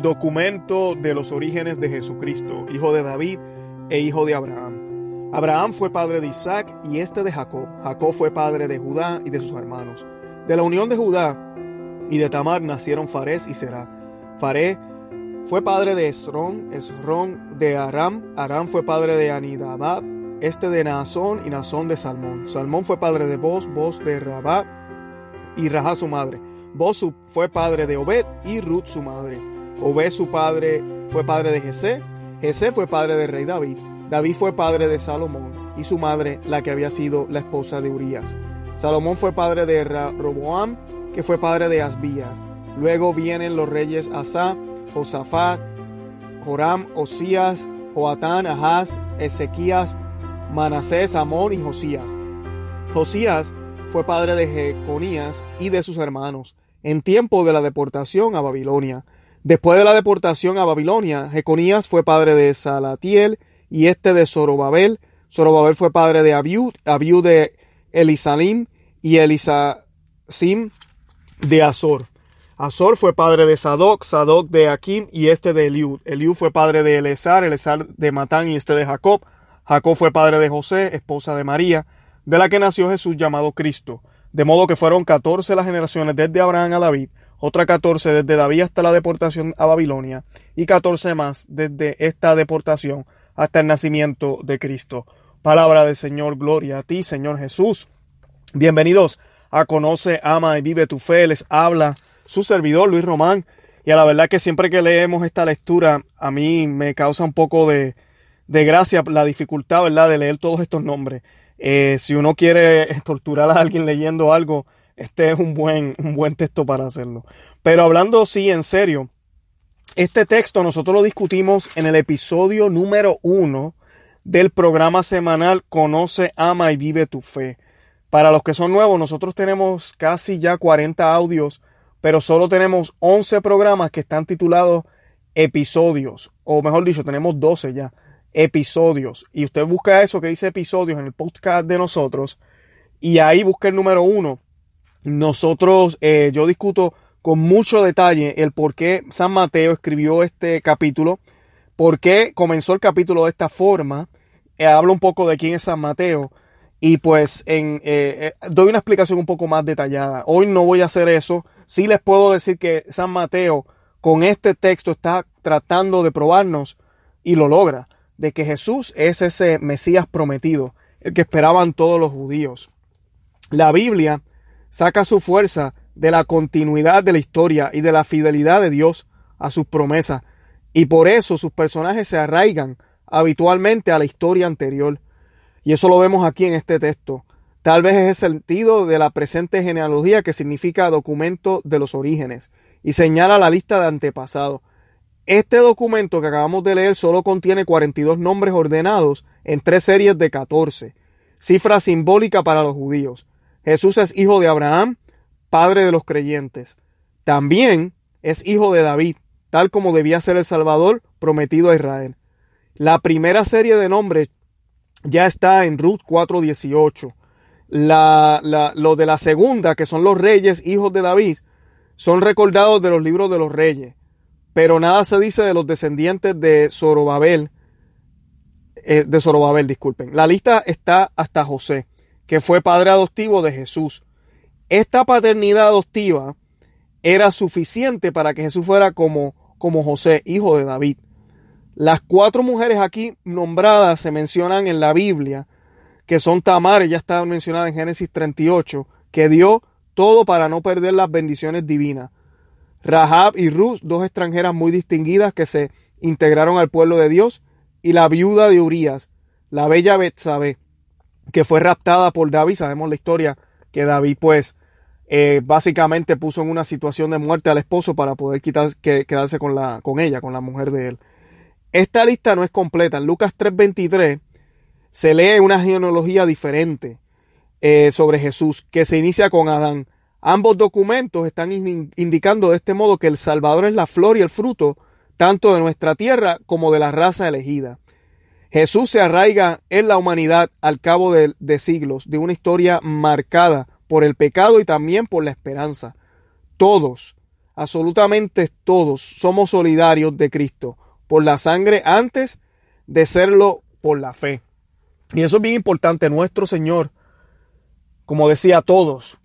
Documento de los orígenes de Jesucristo, hijo de David e hijo de Abraham. Abraham fue padre de Isaac y este de Jacob. Jacob fue padre de Judá y de sus hermanos. De la unión de Judá y de Tamar nacieron Fares y Será. Faré fue padre de Esrón, Esrón de Aram, Aram fue padre de Anidabab, este de Naasón y Naasón de Salmón. Salmón fue padre de Boz, Boz de Rabá y Rahá su madre. Boz fue padre de Obed y Ruth su madre. Obed su padre fue padre de Jesé. Jesé fue padre del rey David. David fue padre de Salomón y su madre la que había sido la esposa de Urías. Salomón fue padre de Roboam, que fue padre de Asbías. Luego vienen los reyes Asa, Josafat, Joram, Osías, Joatán, Ahaz, Ezequías, Manasés, Amón y Josías. Josías fue padre de Jeconías y de sus hermanos en tiempo de la deportación a Babilonia. Después de la deportación a Babilonia, Jeconías fue padre de Salatiel y este de Zorobabel. Zorobabel fue padre de Abiud, Abiud de Elisalim y Elisasim de Azor. Azor fue padre de Sadoc, Sadoc de Akim y este de Eliud. Eliud fue padre de Elezar, Elezar de Matán y este de Jacob. Jacob fue padre de José, esposa de María, de la que nació Jesús llamado Cristo. De modo que fueron catorce las generaciones desde Abraham a David, otra catorce desde David hasta la deportación a Babilonia, y catorce más desde esta deportación hasta el nacimiento de Cristo. Palabra del Señor, gloria a ti, Señor Jesús. Bienvenidos a Conoce, Ama y Vive tu Fe. Les habla su servidor, Luis Román. Y a la verdad que siempre que leemos esta lectura, a mí me causa un poco de, de gracia la dificultad, ¿verdad?, de leer todos estos nombres. Eh, si uno quiere torturar a alguien leyendo algo, este es un buen, un buen texto para hacerlo. Pero hablando sí en serio, este texto nosotros lo discutimos en el episodio número uno del programa semanal Conoce, Ama y Vive tu Fe. Para los que son nuevos, nosotros tenemos casi ya 40 audios, pero solo tenemos 11 programas que están titulados episodios, o mejor dicho, tenemos 12 ya episodios. Y usted busca eso que dice episodios en el podcast de nosotros y ahí busca el número uno. Nosotros, eh, yo discuto con mucho detalle el por qué San Mateo escribió este capítulo, por qué comenzó el capítulo de esta forma. Eh, hablo un poco de quién es San Mateo y pues en, eh, doy una explicación un poco más detallada. Hoy no voy a hacer eso. Sí les puedo decir que San Mateo con este texto está tratando de probarnos y lo logra de que Jesús es ese Mesías prometido, el que esperaban todos los judíos. La Biblia saca su fuerza de la continuidad de la historia y de la fidelidad de Dios a sus promesas, y por eso sus personajes se arraigan habitualmente a la historia anterior. Y eso lo vemos aquí en este texto. Tal vez es el sentido de la presente genealogía que significa documento de los orígenes y señala la lista de antepasados. Este documento que acabamos de leer solo contiene 42 nombres ordenados en tres series de 14, cifra simbólica para los judíos. Jesús es hijo de Abraham, padre de los creyentes. También es hijo de David, tal como debía ser el Salvador prometido a Israel. La primera serie de nombres ya está en Ruth 4.18. La, la, lo de la segunda, que son los reyes hijos de David, son recordados de los libros de los reyes pero nada se dice de los descendientes de Zorobabel, eh, de Zorobabel, disculpen. La lista está hasta José, que fue padre adoptivo de Jesús. Esta paternidad adoptiva era suficiente para que Jesús fuera como, como José, hijo de David. Las cuatro mujeres aquí nombradas se mencionan en la Biblia, que son Tamar, ya está mencionada en Génesis 38, que dio todo para no perder las bendiciones divinas. Rahab y Ruth, dos extranjeras muy distinguidas que se integraron al pueblo de Dios, y la viuda de Urias, la bella Betsabé, que fue raptada por David. Sabemos la historia que David, pues, eh, básicamente puso en una situación de muerte al esposo para poder quedarse con, la, con ella, con la mujer de él. Esta lista no es completa. En Lucas 3:23 se lee una genealogía diferente eh, sobre Jesús, que se inicia con Adán. Ambos documentos están indicando de este modo que el Salvador es la flor y el fruto tanto de nuestra tierra como de la raza elegida. Jesús se arraiga en la humanidad al cabo de, de siglos, de una historia marcada por el pecado y también por la esperanza. Todos, absolutamente todos somos solidarios de Cristo por la sangre antes de serlo por la fe. Y eso es bien importante. Nuestro Señor, como decía todos,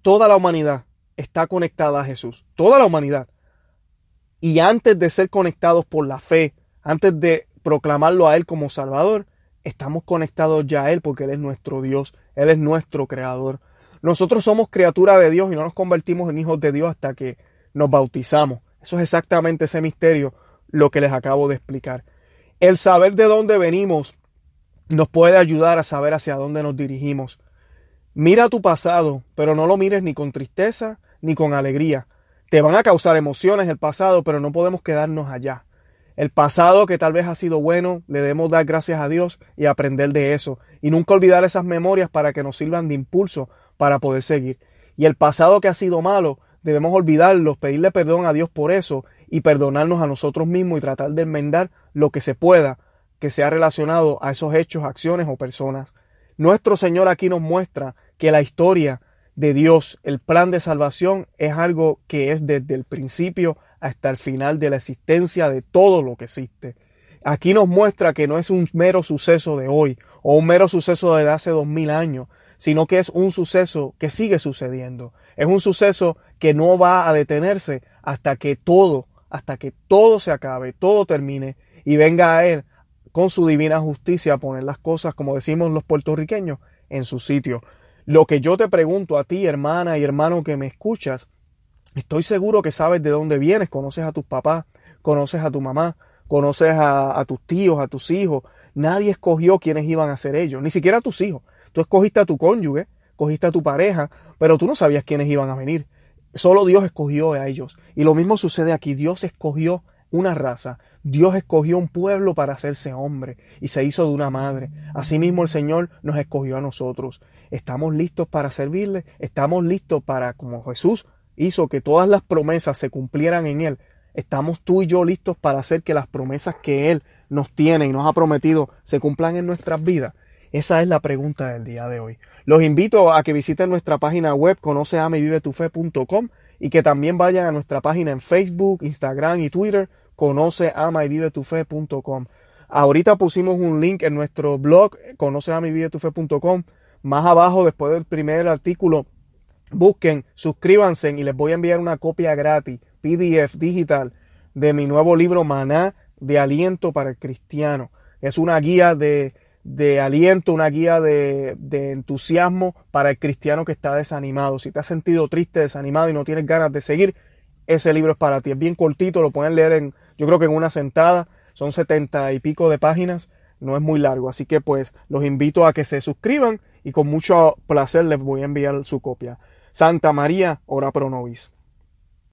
toda la humanidad está conectada a Jesús. Toda la humanidad. Y antes de ser conectados por la fe, antes de proclamarlo a Él como Salvador, estamos conectados ya a Él porque Él es nuestro Dios, Él es nuestro Creador. Nosotros somos criatura de Dios y no nos convertimos en hijos de Dios hasta que nos bautizamos. Eso es exactamente ese misterio lo que les acabo de explicar. El saber de dónde venimos nos puede ayudar a saber hacia dónde nos dirigimos. Mira tu pasado, pero no lo mires ni con tristeza ni con alegría. Te van a causar emociones el pasado, pero no podemos quedarnos allá. El pasado que tal vez ha sido bueno, le debemos dar gracias a Dios y aprender de eso. Y nunca olvidar esas memorias para que nos sirvan de impulso para poder seguir. Y el pasado que ha sido malo, debemos olvidarlo, pedirle perdón a Dios por eso y perdonarnos a nosotros mismos y tratar de enmendar lo que se pueda que sea relacionado a esos hechos, acciones o personas. Nuestro Señor aquí nos muestra que la historia de Dios, el plan de salvación, es algo que es desde el principio hasta el final de la existencia de todo lo que existe. Aquí nos muestra que no es un mero suceso de hoy o un mero suceso de hace dos mil años, sino que es un suceso que sigue sucediendo. Es un suceso que no va a detenerse hasta que todo hasta que todo se acabe, todo termine y venga a Él con su divina justicia a poner las cosas, como decimos los puertorriqueños, en su sitio. Lo que yo te pregunto a ti, hermana y hermano que me escuchas, estoy seguro que sabes de dónde vienes, conoces a tus papás, conoces a tu mamá, conoces a, tus tíos, a tus hijos. Nadie escogió quiénes iban a ser ellos, ni siquiera a tus hijos. Tú escogiste a tu cónyuge, escogiste a tu pareja, pero tú no sabías quiénes iban a venir. Solo Dios escogió a ellos. Y lo mismo sucede aquí. Dios escogió una raza. Dios escogió un pueblo para hacerse hombre y se hizo de una madre. Asimismo el Señor nos escogió a nosotros. Estamos listos para servirle. Estamos listos para, como Jesús hizo que todas las promesas se cumplieran en Él. Estamos tú y yo listos para hacer que las promesas que Él nos tiene y nos ha prometido se cumplan en nuestras vidas. Esa es la pregunta del día de hoy. Los invito a que visiten nuestra página web conoceamayvivetufe.com y que también vayan a nuestra página en Facebook, Instagram y Twitter conoceamayvivetufe.com. Ahorita pusimos un link en nuestro blog conoceamayvivetufe.com. Más abajo, después del primer artículo, busquen, suscríbanse y les voy a enviar una copia gratis, PDF digital, de mi nuevo libro Maná de Aliento para el Cristiano. Es una guía de de aliento, una guía de, de, entusiasmo para el cristiano que está desanimado. Si te has sentido triste, desanimado y no tienes ganas de seguir, ese libro es para ti. Es bien cortito, lo pueden leer en, yo creo que en una sentada. Son setenta y pico de páginas, no es muy largo. Así que pues los invito a que se suscriban y con mucho placer les voy a enviar su copia. Santa María, ora pro nobis.